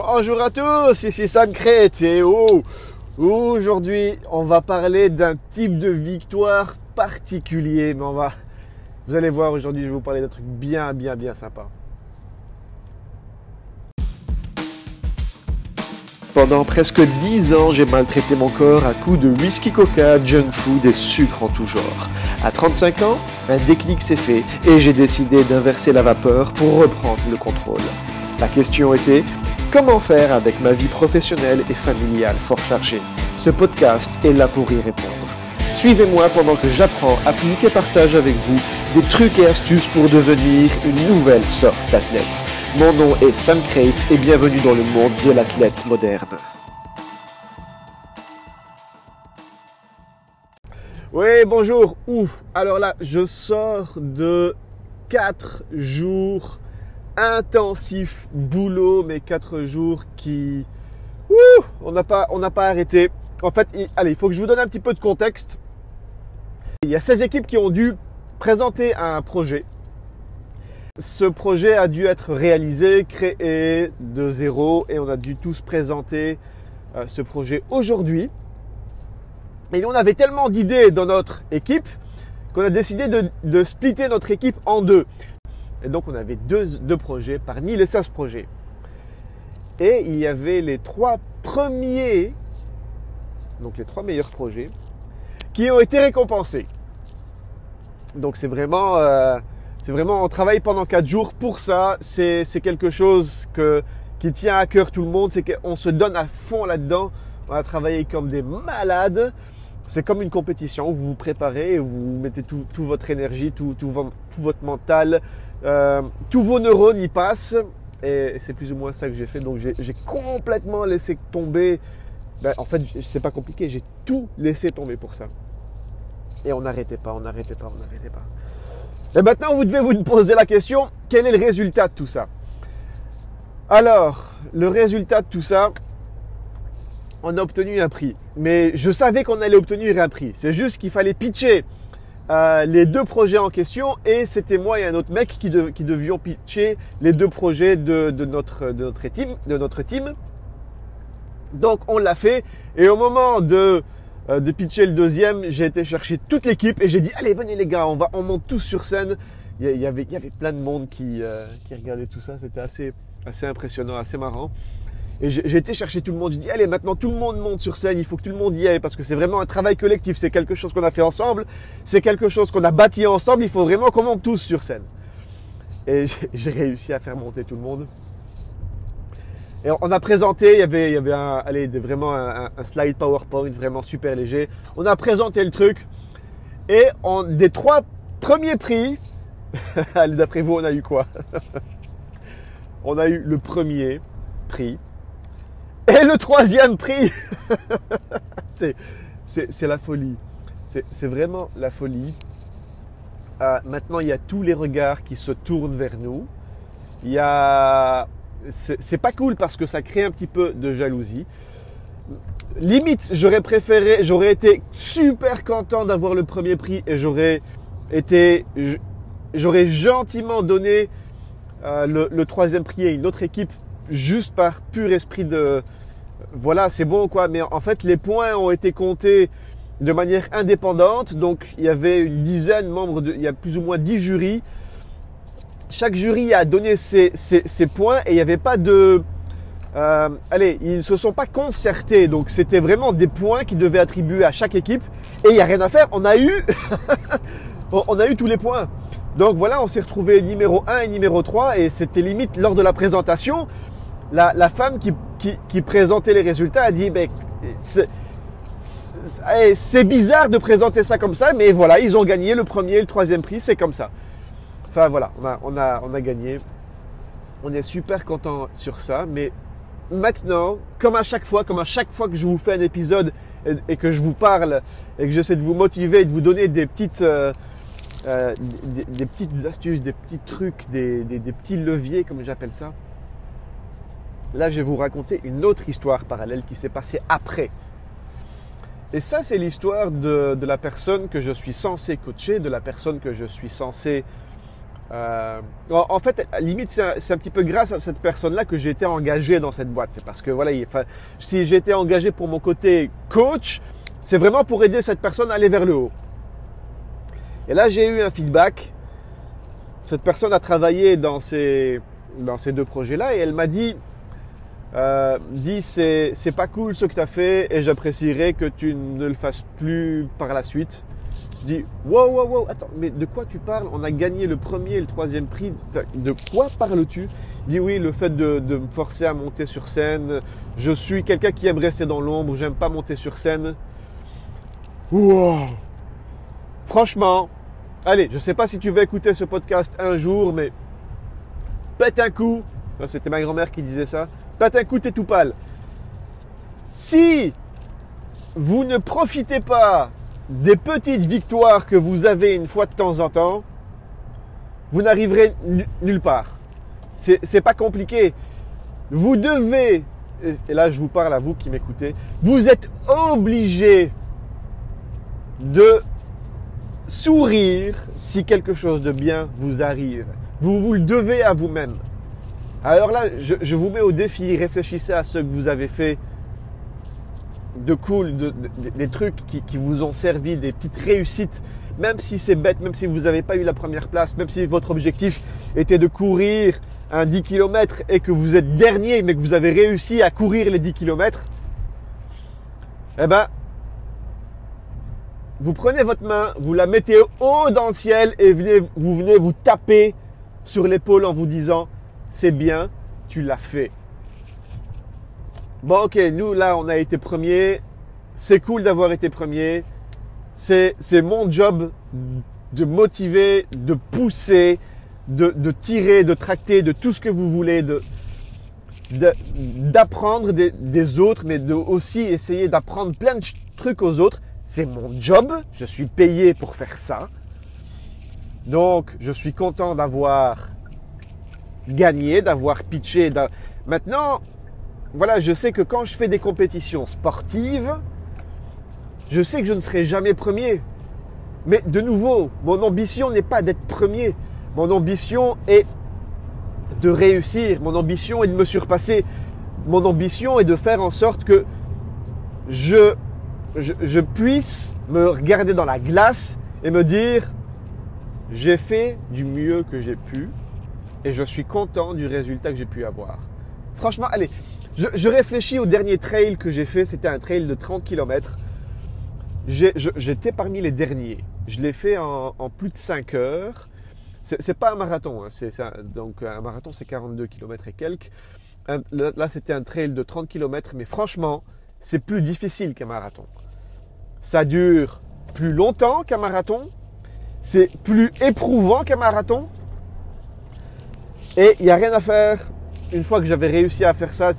Bonjour à tous, ici Sam Crête et aujourd'hui on va parler d'un type de victoire particulier, mais on va, vous allez voir aujourd'hui je vais vous parler d'un truc bien bien bien sympa. Pendant presque 10 ans, j'ai maltraité mon corps à coups de whisky coca, junk food et sucre en tout genre. À 35 ans, un déclic s'est fait et j'ai décidé d'inverser la vapeur pour reprendre le contrôle. La question était comment faire avec ma vie professionnelle et familiale fort chargée? Ce podcast est là pour y répondre. Suivez-moi pendant que j'apprends, applique et partage avec vous des trucs et astuces pour devenir une nouvelle sorte d'athlète. Mon nom est Sam Crate et bienvenue dans le monde de l'athlète moderne. Oui, bonjour. Ouf. Alors là, je sors de 4 jours intensifs boulot, mais 4 jours qui... Ouh, on n'a pas, pas arrêté. En fait, allez, il faut que je vous donne un petit peu de contexte. Il y a 16 équipes qui ont dû présenter un projet. Ce projet a dû être réalisé, créé de zéro et on a dû tous présenter euh, ce projet aujourd'hui. Et on avait tellement d'idées dans notre équipe qu'on a décidé de, splitter notre équipe en deux. Et donc on avait deux, projets parmi les 16 projets. Et il y avait les trois premiers, donc les trois meilleurs projets, qui ont été récompensés. Donc c'est vraiment, euh, c'est vraiment, on travaille pendant quatre jours pour ça. C'est, quelque chose qui tient à cœur tout le monde. C'est qu'on se donne à fond là-dedans. On a travaillé comme des malades. C'est comme une compétition. Vous vous préparez, vous mettez tout, tout votre énergie, tout, votre mental, euh, tous vos neurones y passent. Et c'est plus ou moins ça que j'ai fait. Donc j'ai, j'ai complètement laissé tomber. Ben, en fait, c'est pas compliqué. J'ai tout laissé tomber pour ça. Et on n'arrêtait pas, on n'arrêtait pas, on n'arrêtait pas. Et maintenant, vous devez vous poser la question, quel est le résultat de tout ça? Alors, le résultat de tout ça, on a obtenu un prix. Mais je savais qu'on allait obtenir un prix. C'est juste qu'il fallait pitcher euh, les deux projets en question et c'était moi et un autre mec qui, devions pitcher les deux projets de, notre, de, team, de notre team. Donc on l'a fait et au moment de euh, de pitcher le deuxième, j'ai été chercher toute l'équipe et j'ai dit allez venez les gars, on va on monte tous sur scène. Il y avait plein de monde qui euh, qui regardait tout ça, c'était assez impressionnant, assez marrant. Et j'ai été chercher tout le monde. J'ai dit allez maintenant tout le monde monte sur scène. Il faut que tout le monde y aille parce que c'est vraiment un travail collectif. C'est quelque chose qu'on a fait ensemble. C'est quelque chose qu'on a bâti ensemble. Il faut vraiment qu'on monte tous sur scène. Et j'ai réussi à faire monter tout le monde. Et on a présenté, il y avait, il y avait allez, vraiment un, slide PowerPoint vraiment super léger. On a présenté le truc. Et des trois premiers prix, d'après vous, on a eu quoi? On a eu le premier prix. Et le troisième prix C'est la folie. C'est vraiment la folie. Euh, maintenant, il y a tous les regards qui se tournent vers nous. Il y a c'est pas cool parce que ça crée un petit peu de jalousie. Limite, j'aurais préféré, j'aurais été super content d'avoir le premier prix et j'aurais été, j'aurais gentiment donné euh, le, le, troisième prix à une autre équipe juste par pur esprit de, voilà, c'est bon quoi. Mais en fait, les points ont été comptés de manière indépendante. Donc, il y avait une dizaine membres, il y a plus ou moins dix jurys chaque jury a donné ses, points et il n'y avait pas de... Euh, allez, ils ne se sont pas concertés, donc c'était vraiment des points qui devaient attribuer à chaque équipe et il n'y a rien à faire, on a eu... on a eu tous les points. Donc voilà, on s'est retrouvé numéro 1 et numéro 3 et c'était limite lors de la présentation, la femme qui, qui, présentait les résultats a dit, ben, c'est bizarre de présenter ça comme ça, mais voilà, ils ont gagné le premier et le troisième prix, c'est comme ça. Enfin voilà, on a, on a, on a gagné. On est super content sur ça, mais maintenant, comme à chaque fois, comme à chaque fois que je vous fais un épisode et, que je vous parle et que j'essaie de vous motiver, de vous donner des petites, euh, euh, des, petites astuces, des petits trucs, des, des petits leviers, comme j'appelle ça. Là, je vais vous raconter une autre histoire parallèle qui s'est passée après. Et ça, c'est l'histoire de, la personne que je suis censé coacher, de la personne que je suis censé Euh, en, fait, à limite, c'est un, petit peu grâce à cette personne-là que j'ai été engagé dans cette boîte. C'est parce que voilà, il, si j'ai été engagé pour mon côté coach, c'est vraiment pour aider cette personne à aller vers le haut. Et là, j'ai eu un feedback. Cette personne a travaillé dans ces deux projets-là et elle m'a dit, euh, dit c'est, c'est pas cool ce que tu as fait et j'apprécierais que tu ne le fasses plus par la suite. Je dis, wow, wow, wow, attends, mais de quoi tu parles? On a gagné le premier et le troisième prix. De quoi parles-tu? Dit, oui, le fait de, de, me forcer à monter sur scène. Je suis quelqu'un qui aime rester dans l'ombre, j'aime pas monter sur scène. Wow Franchement, allez, je sais pas si tu vas écouter ce podcast un jour, mais pète un coup. C'était ma grand-mère qui disait ça. Pète un coup, t'es tout pâle. Si vous ne profitez pas des petites victoires que vous avez une fois de temps en temps, vous n'arriverez nulle part. C'est pas compliqué. Vous devez, et là je vous parle à vous qui m'écoutez, vous êtes obligé de sourire si quelque chose de bien vous arrive. Vous vous le devez à vous-même. Alors là, je, vous mets au défi, réfléchissez à ce que vous avez fait de cool, des trucs qui, vous ont servi, des petites réussites, même si c'est bête, même si vous n'avez pas eu la première place, même si votre objectif était de courir un 10 km et que vous êtes dernier, mais que vous avez réussi à courir les 10 km, eh ben, vous prenez votre main, vous la mettez haut dans le ciel et venez, vous venez vous taper sur l'épaule en vous disant, c'est bien, tu l'as fait. Bon, ok, nous, là, on a été premier. C'est cool d'avoir été premier. C'est, c'est mon job de motiver, de pousser, de, de, tirer, de tracter, de tout ce que vous voulez, de, d'apprendre des, des, autres, mais de aussi essayer d'apprendre plein de trucs aux autres. C'est mon job. Je suis payé pour faire ça. Donc, je suis content d'avoir gagné, d'avoir pitché. Maintenant, voilà, je sais que quand je fais des compétitions sportives, je sais que je ne serai jamais premier. Mais de nouveau, mon ambition n'est pas d'être premier. Mon ambition est de réussir. Mon ambition est de me surpasser. Mon ambition est de faire en sorte que je, je, je puisse me regarder dans la glace et me dire, j'ai fait du mieux que j'ai pu et je suis content du résultat que j'ai pu avoir. Franchement, allez, je, réfléchis au dernier trail que j'ai fait. C'était un trail de 30 km. J'étais parmi les derniers. Je l'ai fait en, plus de 5 heures. C'est pas un marathon. Hein. donc un marathon, c'est 42 km et quelques. là, c'était un trail de 30 km. Mais franchement, c'est plus difficile qu'un marathon. Ça dure plus longtemps qu'un marathon. C'est plus éprouvant qu'un marathon. Et il n'y a rien à faire une fois que j'avais réussi à faire ça,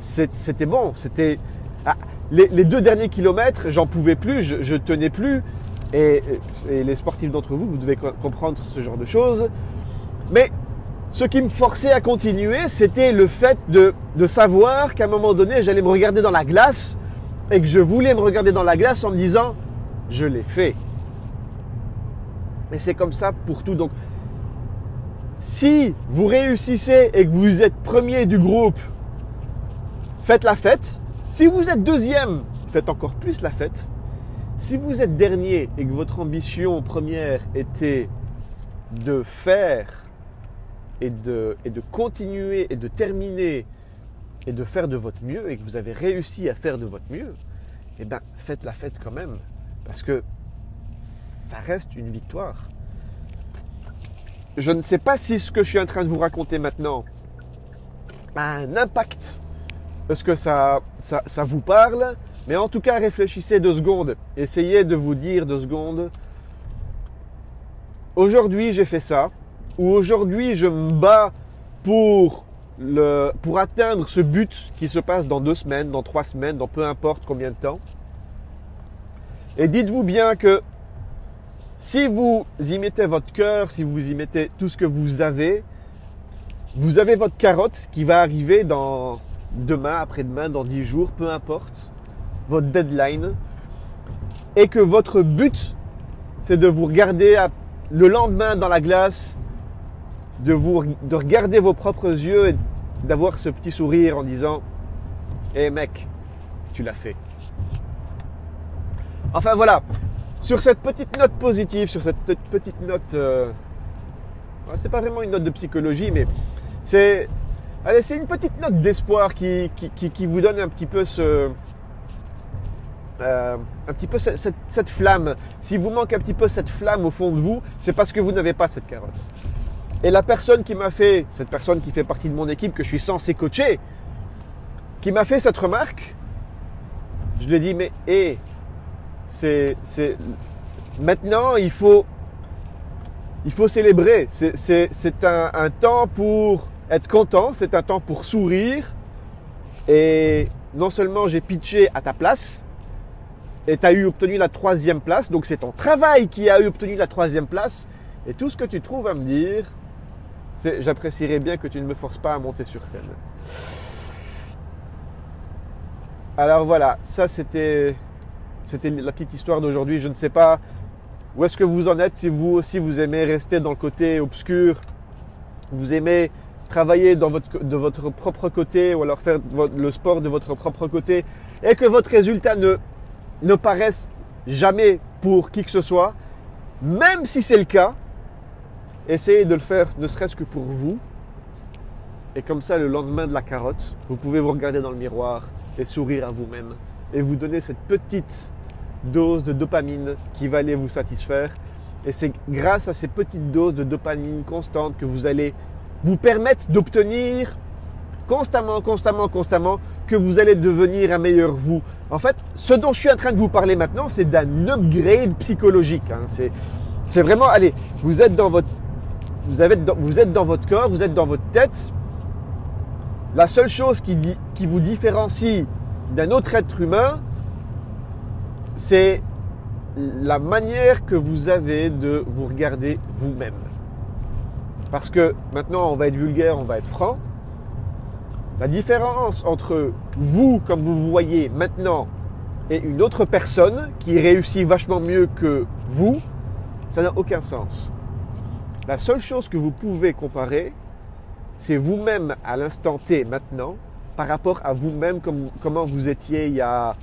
c'était bon. C'était ah, les, deux derniers kilomètres, j'en pouvais plus, je, tenais plus. Et, les sportifs d'entre vous, vous devez comprendre ce genre de choses. Mais ce qui me forçait à continuer, c'était le fait de, de savoir qu'à un moment donné, j'allais me regarder dans la glace et que je voulais me regarder dans la glace en me disant, je l'ai fait. Et c'est comme ça pour tout. Donc, si vous réussissez et que vous êtes premier du groupe, faites la fête. Si vous êtes deuxième, faites encore plus la fête. Si vous êtes dernier et que votre ambition première était de faire et de, continuer et de terminer et de faire de votre mieux et que vous avez réussi à faire de votre mieux, eh bien, faites la fête quand même. Parce que ça reste une victoire. Je ne sais pas si ce que je suis en train de vous raconter maintenant a un impact. Est-ce que ça, ça, vous parle Mais en tout cas, réfléchissez deux secondes. Essayez de vous dire deux secondes. Aujourd'hui, j'ai fait ça. Ou aujourd'hui, je me bats pour, le, pour atteindre ce but qui se passe dans deux semaines, dans trois semaines, dans peu importe combien de temps. Et dites-vous bien que si vous y mettez votre cœur, si vous y mettez tout ce que vous avez, vous avez votre carotte qui va arriver dans demain, après-demain, dans dix jours, peu importe, votre deadline, et que votre but, c'est de vous regarder le lendemain dans la glace de, vous, de regarder vos propres yeux et d'avoir ce petit sourire en disant Hé mec, tu l'as fait. Enfin voilà, sur cette petite note positive, sur cette petite note. Euh, c'est pas vraiment une note de psychologie, mais c'est. Allez, c'est une petite note d'espoir qui, qui, vous donne un petit peu ce. Euh, un petit peu cette, flamme. Si vous manque un petit peu cette flamme au fond de vous, c'est parce que vous n'avez pas cette carotte. Et la personne qui m'a fait, cette personne qui fait partie de mon équipe que je suis censé coacher, qui m'a fait cette remarque, je lui ai dit, mais hé, c'est, maintenant il faut, il faut célébrer. C'est, c'est, c'est un, un temps pour être content, c'est un temps pour sourire. Et non seulement j'ai pitché à ta place, et tu as eu obtenu la troisième place, donc c'est ton travail qui a eu obtenu la troisième place, et tout ce que tu trouves à me dire, j'apprécierais bien que tu ne me forces pas à monter sur scène. Alors voilà, ça c'était c'était la petite histoire d'aujourd'hui. Je ne sais pas où est-ce que vous en êtes, si vous aussi vous aimez rester dans le côté obscur, vous aimez travailler dans votre, de votre propre côté ou alors faire le sport de votre propre côté et que votre résultat ne, ne paraisse jamais pour qui que ce soit, même si c'est le cas, Essayez de le faire ne serait-ce que pour vous. Et comme ça, le lendemain de la carotte, vous pouvez vous regarder dans le miroir et sourire à vous-même. Et vous donner cette petite dose de dopamine qui va aller vous satisfaire. Et c'est grâce à ces petites doses de dopamine constantes que vous allez vous permettre d'obtenir constamment, constamment, constamment, que vous allez devenir un meilleur vous. En fait, ce dont je suis en train de vous parler maintenant, c'est d'un upgrade psychologique. Hein. C'est vraiment, allez, vous êtes dans votre vous, êtes dans votre corps, vous êtes dans votre tête. La seule chose qui, qui vous différencie d'un autre être humain, c'est la manière que vous avez de vous regarder vous-même. Parce que maintenant, on va être vulgaire, on va être franc. La différence entre vous, comme vous vous voyez maintenant, et une autre personne qui réussit vachement mieux que vous, ça n'a aucun sens. La seule chose que vous pouvez comparer, c'est vous-même à l'instant T maintenant par rapport à vous-même comment vous étiez il y, a,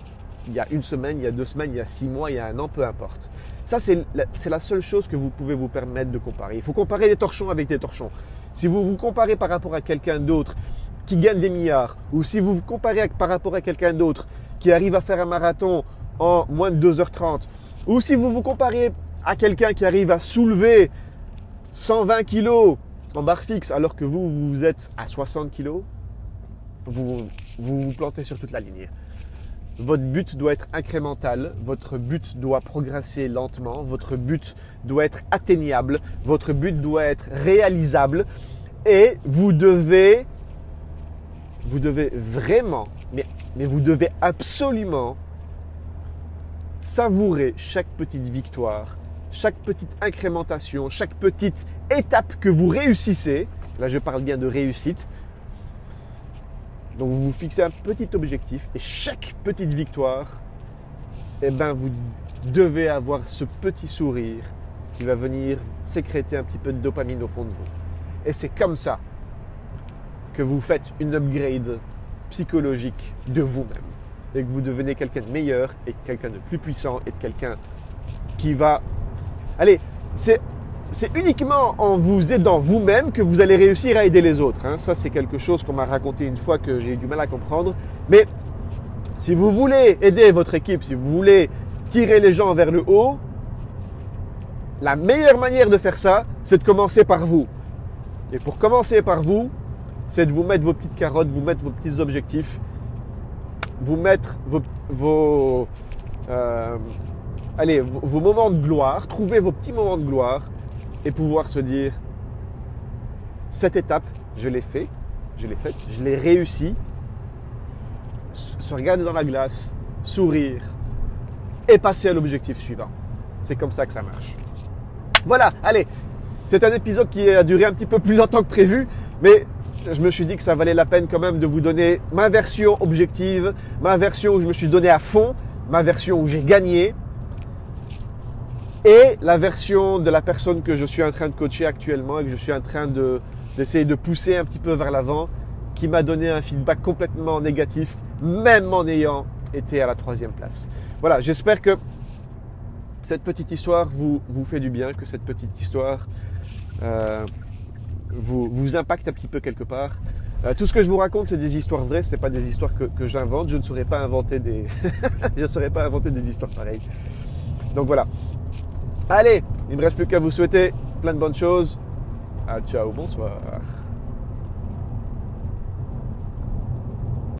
il y a une semaine, il y a deux semaines, il y a six mois, il y a un an, peu importe. Ça, c'est la, la seule chose que vous pouvez vous permettre de comparer. Il faut comparer des torchons avec des torchons. Si vous vous comparez par rapport à quelqu'un d'autre qui gagne des milliards, ou si vous vous comparez par rapport à quelqu'un d'autre qui arrive à faire un marathon en moins de 2h30, ou si vous vous comparez à quelqu'un qui arrive à soulever 120 kilos en barre fixe alors que vous, vous êtes à 60 kilos, vous, vous plantez sur toute la ligne. Votre but doit être incrémental, votre but doit progresser lentement, votre but doit être atteignable, votre but doit être réalisable et vous devez, vous devez vraiment, mais, mais vous devez absolument savourer chaque petite victoire, chaque petite incrémentation, chaque petite étape que vous réussissez, là je parle bien de réussite, donc vous vous fixez un petit objectif et chaque petite victoire, eh ben vous devez avoir ce petit sourire qui va venir sécréter un petit peu de dopamine au fond de vous. Et c'est comme ça que vous faites une upgrade psychologique de vous-même et que vous devenez quelqu'un de meilleur et quelqu'un de plus puissant et de quelqu'un qui va Allez, c'est uniquement en vous aidant vous-même que vous allez réussir à aider les autres. Hein. Ça, c'est quelque chose qu'on m'a raconté une fois que j'ai eu du mal à comprendre. Mais si vous voulez aider votre équipe, si vous voulez tirer les gens vers le haut, la meilleure manière de faire ça, c'est de commencer par vous. Et pour commencer par vous, c'est de vous mettre vos petites carottes, vous mettre vos petits objectifs, vous mettre vos, vos euh, allez, vos moments de gloire, trouvez vos petits moments de gloire et pouvoir se dire, cette étape, je l'ai fait, je l'ai faite, je l'ai réussi, se regarder dans la glace, sourire et passer à l'objectif suivant. C'est comme ça que ça marche. Voilà, allez, c'est un épisode qui a duré un petit peu plus longtemps que prévu, mais je me suis dit que ça valait la peine quand même de vous donner ma version objective, ma version où je me suis donné à fond, ma version où j'ai gagné, et la version de la personne que je suis en train de coacher actuellement et que je suis en train de, d'essayer de pousser un petit peu vers l'avant, qui m'a donné un feedback complètement négatif, même en ayant été à la troisième place. Voilà, j'espère que cette petite histoire vous, fait du bien, que cette petite histoire euh, vous, impacte un petit peu quelque part. Euh, tout ce que je vous raconte, c'est des histoires vraies, ce pas des histoires que, j'invente. Je ne saurais pas inventer des, je saurais pas inventer des histoires pareilles. Donc voilà. Allez, il ne me reste plus qu'à vous souhaiter plein de bonnes choses. Ah, ciao, bonsoir.